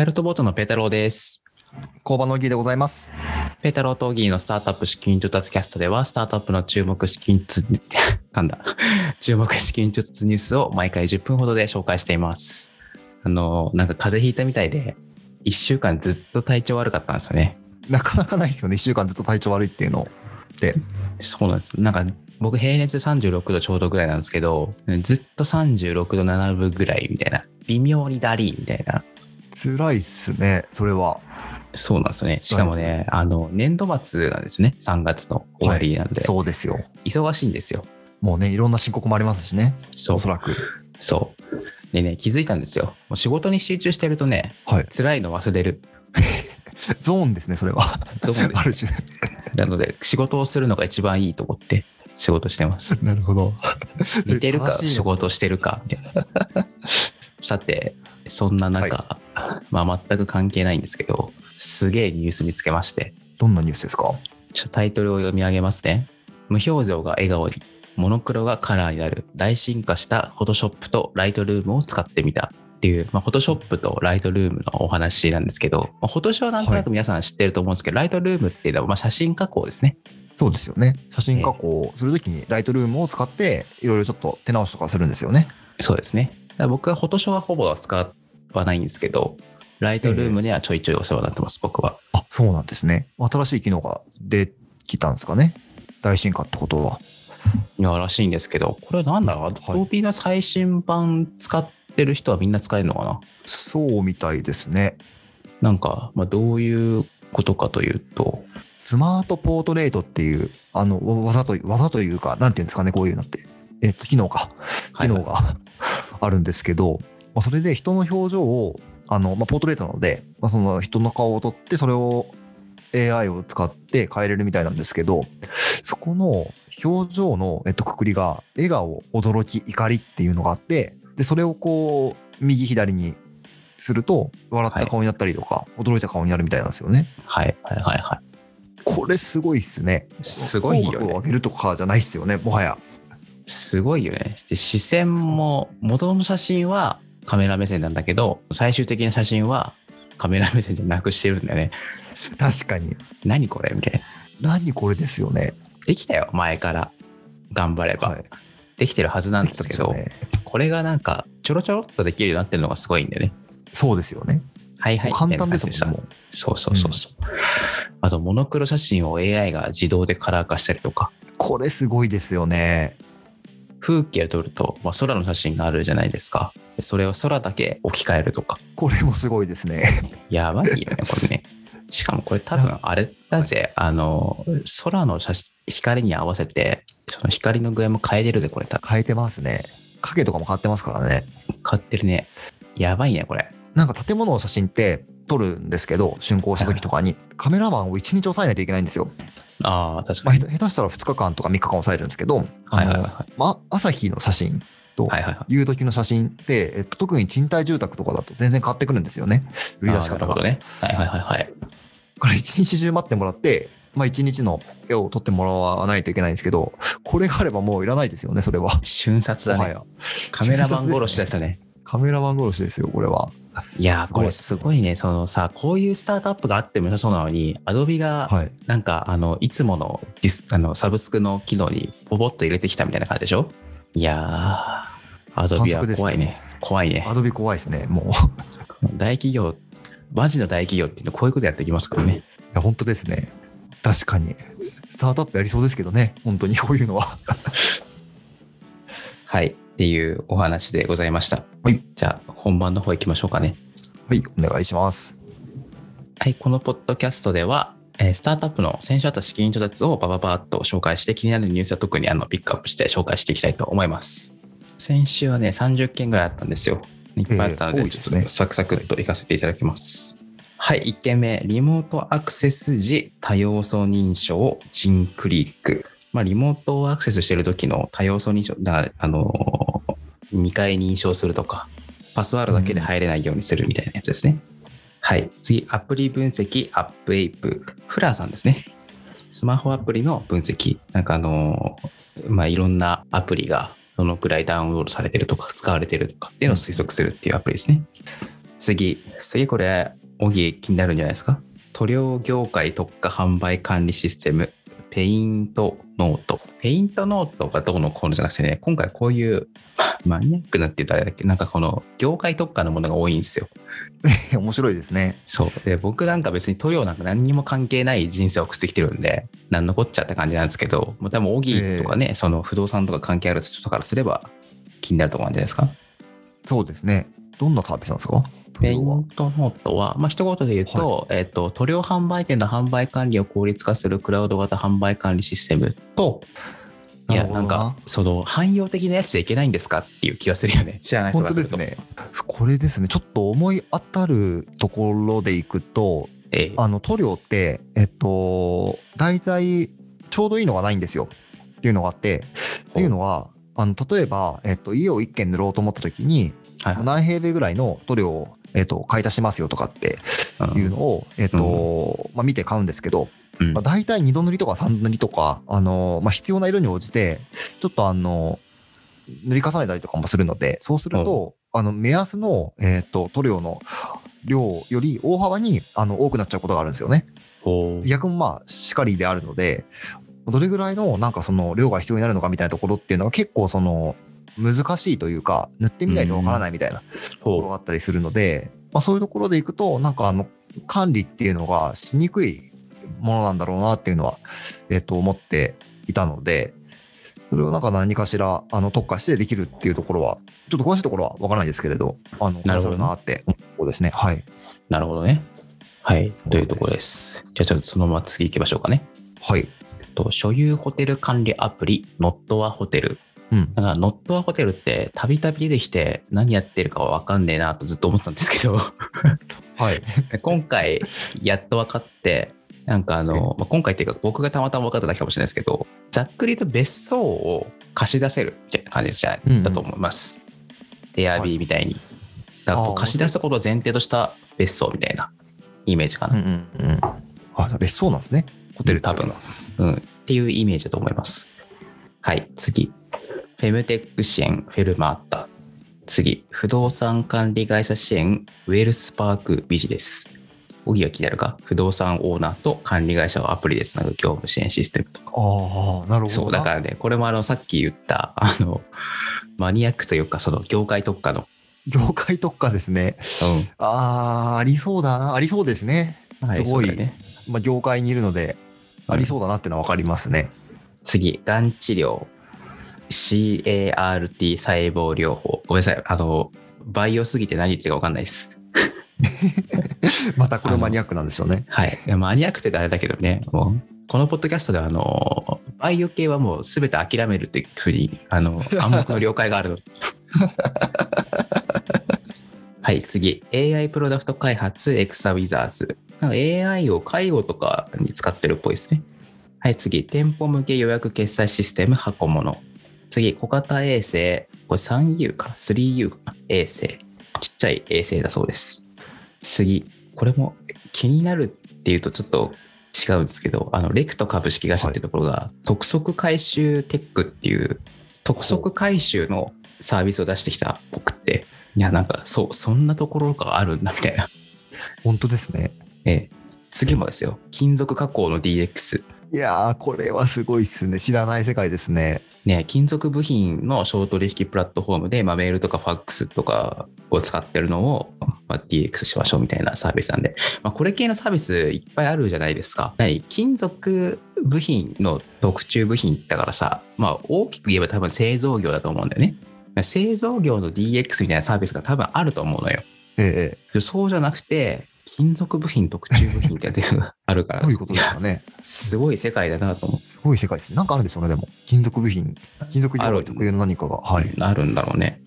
パイロットボートのペータローです。工場のギーでございます。ペータローとギーのスタートアップ資金調達キャストでは、スタートアップの注目資金つ、なんだ、注目資金調達ニュースを毎回10分ほどで紹介しています。あの、なんか風邪ひいたみたいで、1週間ずっと体調悪かったんですよね。なかなかないですよね。1週間ずっと体調悪いっていうので。そうなんです。なんか、僕平熱36度ちょうどぐらいなんですけど、ずっと36度7分ぐらいみたいな。微妙にだりーみたいな。辛いっすね、それは。そうなんですよね。しかもね、あの、年度末なんですね。3月の終わりなんで。そうですよ。忙しいんですよ。もうね、いろんな申告もありますしね。そうおそ。らく。そう。でね、気づいたんですよ。もう仕事に集中してるとね、はい。辛いの忘れる。ゾーンですね、それは。そうであるす。種。なので、仕事をするのが一番いいと思って仕事してます。なるほど。寝てるか 仕事してるかみたいな。さて、そんな中、まあ全く関係ないんですけど、すげえニュース見つけまして、どんなニュースですか？ちょっとタイトルを読み上げますね。無表情が笑顔に、モノクロがカラーになる、大進化したフォトショップとライトルームを使ってみたっていう、まあ、フォトショップとライトルームのお話なんですけど、まあ、フォトショーはなんとなく皆さん知ってると思うんですけど、ライトルームっていうのはまあ写真加工ですね。そうですよね。写真加工するときにライトルームを使って、いろいろちょっと手直しとかするんですよね。そうですね。僕はフォトショーはほぼ使わないんですけど、ライトルームにはちょいちょいお世話になってます、僕は。あ、そうなんですね。新しい機能が出きたんですかね？大進化ってことは。いや、らしいんですけど、これなんだ？ろう、Adobe の最新版使ってる人はみんな使えるのかな？そうみたいですね。なんか、まあ、どういうことかというと、スマートポートレートっていう、あの、わ技という、技というか、なんていうんですかね、こういうのって。えっと、機能か。はい機能が あるんですけど、まあ、それで人の表情を、あの、まあ、ポートレートなので、まあ、その人の顔を撮って、それを AI を使って変えれるみたいなんですけど、そこの表情の、えっと、くくりが、笑顔、驚き、怒りっていうのがあって、で、それをこう、右左にすると、笑った顔になったりとか、驚いた顔になるみたいなんですよね。はいはいはいはい。これすごいっすね。すごいよねを上げるとかじゃないっすよね、もはや。すごいよね。で視線も、元の写真はカメラ目線なんだけど、最終的な写真はカメラ目線じゃなくしてるんだよね。確かに。何これ？みたいな。何これですよね。できたよ、前から。頑張れば。はい。できてるはずなんですけど、ねこれがなんか、ちょろちょろっとできるようになってるのがすごいんだよね。そうですよね。はいはい。簡単ですもん、感もじでさそうそうそうそう。あと、モノクロ写真を AI が自動でカラー化したりとか、う。これすごいですよね。風景を撮ると、まあ、空の写真があるじゃないですか。でそれを空だけ置き換えるとか。これもすごいですね。やばいよね、これね。しかもこれ多分あれだぜ、あの、空の写真光に合わせて、その光の具合も変えれるぜ、これ多分。変えてますね。影とかも変わってますからね。変わってるね。やばいね、これ。なんか建物の写真って撮るんですけど、竣工した時とかに、カメラマンを1日抑えないといけないんですよ。ああ、確まあ、かに。へ下手したら2日間とか3日間抑えるんですけど、はいはいはいまあ、朝日の写真とはいはいはい。夕時の写真って、えっと、特に賃貸住宅とかだと全然変わってくるんですよね。売り出し方が。あーなるほどね。はいはいはいはい。これ一日中待ってもらって、まあ一日の絵を撮ってもらわないといけないんですけど、これがあればもういらないですよね、それは。瞬殺だね。カメラマン殺しでしたね。カメラマン殺しですよ、これは。いやこれすごいね。そのさ、こういうスタートアップがあっても良さそうなのに、アドビがはい。なんか、あの、いつものあのサブスクの機能にポポッと入れてきたみたいな感じでしょ？いやー、アドビは怖いね。怖いねア。ドビ怖いですね、もう。い大企業、マジの大企業っていうのはこういうことやってきますからね。や、本当ですね。確かに。スタートアップやりそうですけどね、本当にこういうのは。はい。っていうお話でございました。はい。じゃあ、本番の方行きましょうかね。はい、お願いします。はい、このポッドキャストでは、えースタートアップの先週あった資金調達をバババーっと紹介して、気になるニュースは特にあのピックアップして紹介していきたいと思います。先週はね、30件ぐらいあったんですよ。いっぱいあったので、えーねサクサクっといかせていただきます。はい、1件目、リモートアクセス時多要素認証チンクリック。まあ、リモートをアクセスしてる時の多要素認証、だあのー、2回認証するとか、パスワードだけで入れないようにするみたいなやつですね。はい。次、アプリ分析、アップエイプ。フラーさんですね。スマホアプリの分析。なんかあのーまあ、いろんなアプリがどのくらいダウンロードされてるとか、使われてるとかっていうのを推測するっていうアプリですね。次。次これ、オギ気になるんじゃないですか？塗料業界特化販売管理システム、ペイントノート。ペイントノートがどうのこうのじゃなくてね、今回こういう マニアックなんて言ったらだっけなんかこの業界特化のものが多いんですよ。面白いですね。そう。で、僕なんか別に塗料なんか何にも関係ない人生を送ってきてるんで、なんのこっちゃって感じなんですけど、もう多分、オギとかね、その不動産とか関係ある人からすれば気になるところなんじゃないですか？そうですね。どんなサービスなんですか？ペイントノートは、まあ、一言で言うと、えっ、と、塗料販売店の販売管理を効率化するクラウド型販売管理システムと、いや、なんか、その、汎用的なやつじゃいけないんですかっていう気がするよね。知らない人本がすると。当ですね。これですね。ちょっと思い当たるところでいくと、ええあの塗料って、えっと、大体ちょうどいいのがないんですよ。っていうのがあって、っていうのは、あの例えば、えっと、家を一軒塗ろうと思った時に、はいはい何平米ぐらいの塗料を、えっと、買い足しますよとかっていうのを、えっと、まあ、見て買うんですけど、うん。まあ、大体2度塗りとか3度塗りとか、あの、まあ、必要な色に応じて、ちょっとあの、塗り重ねたりとかもするので、そうすると、あの、目安の、えっと、塗料の量より大幅に、あの、多くなっちゃうことがあるんですよね。逆もまあ、しかりであるので、どれぐらいの、なんかその、量が必要になるのかみたいなところっていうのは結構その、難しいというか、塗ってみないとわからないみたいなところほがあったりするので、まあ、そういうところでいくと、なんかあの、管理っていうのがしにくいものなんだろうなっていうのは、えっと、思っていたので、それをなんか何かしら、あの、特化してできるっていうところは、ちょっと詳しいところはわからないですけれど、あの、なるほどねなって思うですね。はい。う。なるほどね。はい。というところです。じゃあちょっとそのまま次行きましょうかね。はい。と所有ホテル管理アプリ、ノットはホテル。うん。だから、ノットはホテルって、たびたび出てきて、何やってるかは分かんねえなとずっと思ってたんですけど、はい。今回、やっと分かって、なんかあの、まあ、今回っていうか、僕がたまたま分かっただけかもしれないですけど、ざっくりと別荘を貸し出せるみたいな感じじゃない、うんうんだと思います。エアビーみたいに。だからこうあー貸し出すことを前提とした別荘みたいなイメージかな。うんうんうん。あ、別荘なんですね。ホテル多分。うん。っていうイメージだと思います。はい。次。フェムテック支援、フェルマータ。次。不動産管理会社支援、ウェルスパークビジネス。小木は気になるか？不動産オーナーと管理会社をアプリでつなぐ業務支援システムとか。ああ、なるほどな。そう、だからね、これもあの、さっき言った、あの、マニアックというか、その業界特化の、業界特化ですね。ああ、ありそうだな。ありそうですね。うん。はいすごいね。まあ、業界にいるので、ありそうだなってのはわかりますね。次、がん治療。CART 細胞療法。ごめんなさい。あの、バイオすぎて何言ってるか分かんないです。またこれマニアックなんですよね。はい。マニアックってあれだけどね、もう、このポッドキャストでは、あの、バイオ系はもう全て諦めるっていうふうに、あの、暗黙の了解があるの。はい、次。AI プロダクト開発、エクサウィザーズ。AI を介護とかに使ってるっぽいですね。はい、次。店舗向け予約決済システム、箱物。次、小型衛星。これ 3U かな ?3U かな？衛星。ちっちゃい衛星だそうです。次。これも気になるっていうとちょっと違うんですけど、あの、レクト株式会社っていうところが、督促回収テックっていう、督促回収のサービスを出してきた僕って、いや、なんか、そう、そんなところがあるんだみたいな。本当ですね。ええ次もですよ、金属加工の DX。いやー、これはすごいっすね。知らない世界ですね。ね、金属部品の商取引プラットフォームで、まあ、メールとかファックスとかを使ってるのを、まあ、DX しましょうみたいなサービスなんで、まあ、これ系のサービスいっぱいあるじゃないですか。何？金属部品の特注部品だからさ、まあ、大きく言えば多分製造業だと思うんだよね。製造業の DX みたいなサービスが多分あると思うのよ。ええそうじゃなくて、金属部品、特注部品っていうのがあるから、どういうことですかね。すごい世界だなと思って。すごい世界ですね。なんかあるんでしょうね、でも。金属部品、金属業界特有の何かが。はい。あるんだろうね。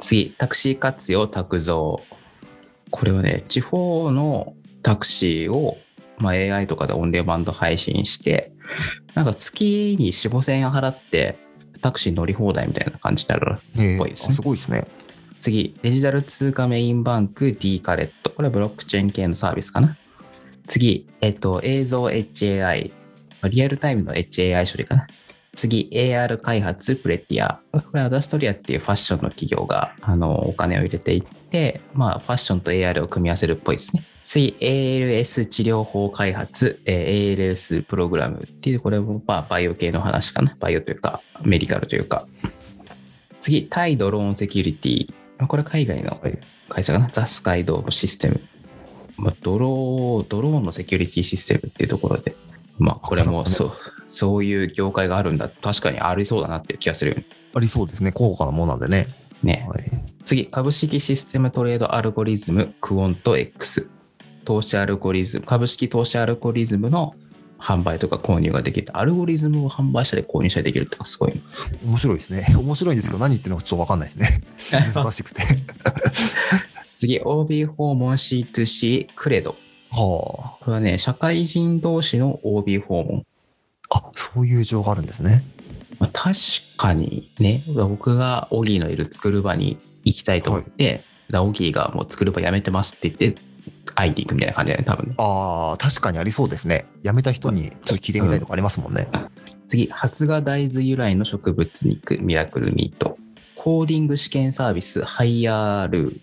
次、タクシー活用、卓造。これはね、地方のタクシーを、まあ、AI とかでオンデマンド配信して、なんか月に4、5千円払って、タクシー乗り放題みたいな感じになる。ええぽいですねあすごいですね。次、デジタル通貨メインバンク D カレット。これはブロックチェーン系のサービスかな。次、えっと、映像 HAI。リアルタイムの HAI 処理かな。次、AR 開発プレティア。これはダストリアっていうファッションの企業があのお金を入れていって、まあ、ファッションと AR を組み合わせるっぽいですね。次、ALS 治療法開発、えー ALS プログラムっていう、これもまあバイオ系の話かな。バイオというか、メディカルというか。次、タイドローンセキュリティ。まあこれ海外のはい会社かな？ザ・スカイドームシステム。まあ、ドロー、ドローンのセキュリティシステムっていうところで、まあ、これもそう、そういう業界があるんだ。確かにありそうだなっていう気がするよね。ありそうですね。高価なものなんでね。ね。はい。次、株式システムトレードアルゴリズム、クオント X。投資アルゴリズム、株式投資アルゴリズムの販売とか購入ができる。アルゴリズムを販売したり購入したりできるってすごい。面白いですね。面白いんですけど、何言ってるのかちょっとわかんないですね。難しくて。次、OB 訪問 C2C クレド。はこれはね、社会人同士の OB 訪問。あ。あ、そういう情があるんですね。まあ、確かにね、僕がオギーのいる作る場に行きたいと思って、だオギーがもう作る場やめてますって言って、会いに行くみたいな感じだよね、多分ね。ああ、確かにありそうですね。辞めた人にちょっと聞いてみたいとかありますもんね。次、発芽大豆由来の植物肉、ミラクルミート。コーディング試験サービス、ハイヤールー。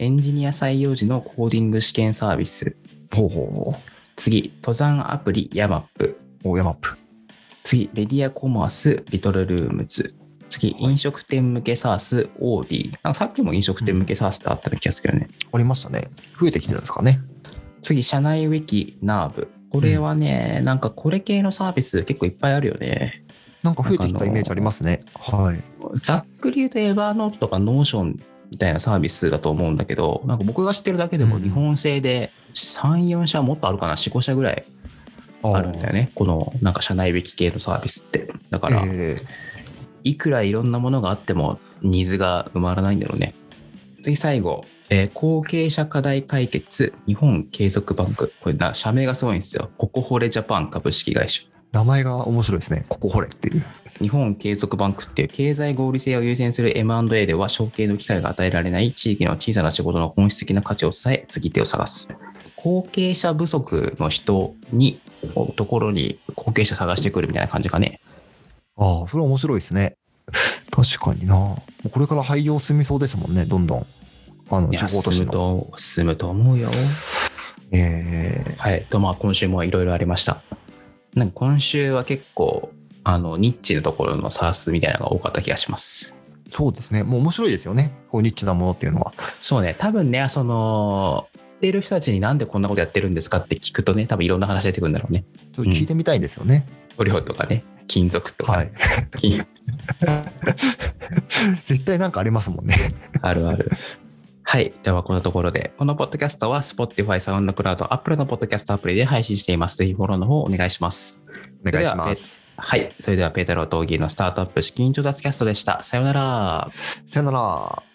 エンジニア採用時のコーディング試験サービス。ほうほうほ次、登山アプリ、ヤマップ。う。おヤマップ。次、メディアコマース、リトルルームズ。次、飲食店向け SaaS、オーディ。なんかさっきも飲食店向け SaaS ってあったような気がするけどね。ありましたね。増えてきてるんですかね。次、社内ウィキ、ナーブ。これはね、なんかこれ系のサービス結構いっぱいあるよね。なんか増えてきたイメージありますね。はい。ざっくり言うとエヴァーノートとかノーションみたいなサービスだと思うんだけど、なんか僕が知ってるだけでもうん日本製で3、4社もっとあるかな、4、5社ぐらいあるんだよね。このなんか社内ウィキ系のサービスって。だから、えいくらいろんなものがあってもニーズが埋まらないんだろうね。次最後、えー後継者課題解決日本継続バンク。これな、社名がすごいんですよ。ココホレジャパン株式会社。ー名前が面白いですね。ここ掘れっていう。日本継続バンクっていう経済合理性を優先する M&A では承継の機会が与えられない地域の小さな仕事の本質的な価値を伝え、継ぎ手を探す。後継者不足の人に、ところに後継者探してくるみたいな感じかね。ああ、それは面白いですね。確かにな。もうこれから廃業進みそうですもんね、どんどん。あの、地方都市の。と、進むと思うよ。えはい。と、まあ、今週もいろいろありました。なんか今週は結構、あの、ニッチのところのサースみたいなのが多かった気がします。ーそうですね。もう面白いですよね。こうニッチなものっていうのは。そうね、多分ね、その、やってる人たちになんでこんなことやってるんですかって聞くとね、多分いろんな話出てくるんだろうね。ちょっと聞いてみたいんですよね。塗料とかね、金属とか、はい。金 絶対なんかありますもんね。あるある。はい。では、このところで、このポッドキャストは Spotify、SoundCloud、Apple のポッドキャストアプリで配信しています。ぜひフォローの方お願いします。お願いします。はい。それでは、ペータロー・トーギーのスタートアップ資金調達キャストでした。さようなら。さよなら。